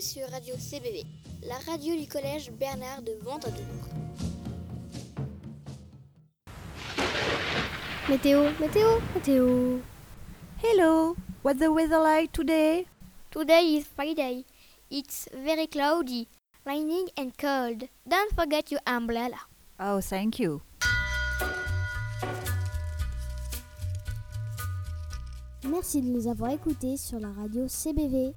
sur Radio CBV, la radio du collège Bernard de Ventadour. Météo, météo, météo. Hello, what's the weather like today? Today is Friday. It's very cloudy, raining and cold. Don't forget your umbrella. Oh, thank you. Merci de nous avoir écoutés sur la radio CBV.